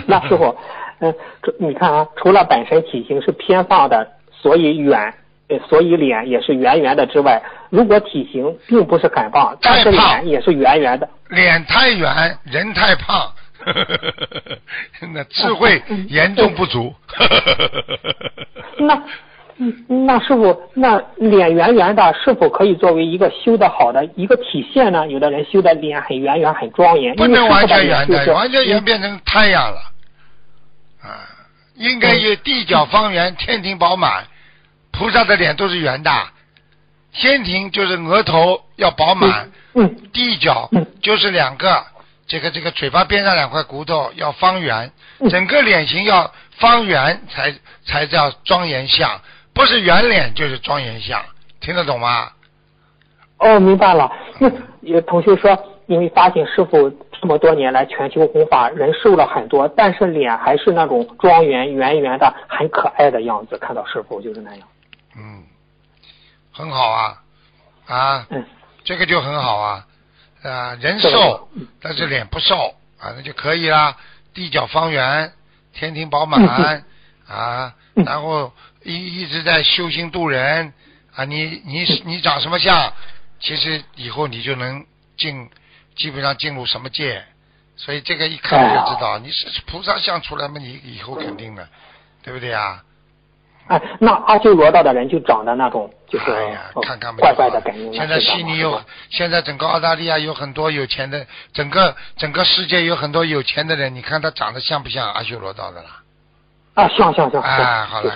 那师傅，嗯、这你看啊，除了本身体型是偏胖的，所以圆，呃所以脸也是圆圆的之外，如果体型并不是很胖，但是脸也是圆圆的，脸太圆，人太胖，那智慧嗯严重不足。那，嗯那师傅，那脸圆圆的，是否可以作为一个修的好的一个体现呢？有的人修的脸很圆圆、很庄严，不能完全圆的就是，完全圆变成太阳了。啊，应该有地角方圆，天庭饱满。菩萨的脸都是圆的，天庭就是额头要饱满，嗯地角嗯就是两个，这个这个嘴巴边上两块骨头要方圆，嗯整个脸型要方圆才才叫庄严相，不是圆脸就是庄严相，听得懂吗？哦，明白了。那有同学说，因为发现师傅这么多年来全球弘法人瘦了很多，但是脸还是那种庄严圆圆的，很可爱的样子。看到师傅就是那样。嗯，很好啊，啊，嗯这个就很好啊，啊，人瘦嗯，但是脸不瘦啊，那就可以啦。地角方圆，天庭饱满啊，嗯然后一一直在修心度人啊，你你你长什么相，其实以后你就能进，基本上进入什么界，所以这个一看就知道，你是菩萨相出来嘛，你以后肯定的，对不对啊？哎，那阿修罗道的人就长得那种，就是、哎呀，呃看看嘛怪怪的感觉。现在悉尼有，现在整个澳大利亚有很多有钱的，整个整个世界有很多有钱的人，你看他长得像不像阿修罗道的啦？啊，行行行，哎好了。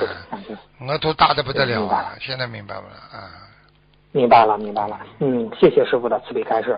额头大的不得了啊！现在明白了啊？明白了，明白了。嗯，谢谢师傅的慈悲开示。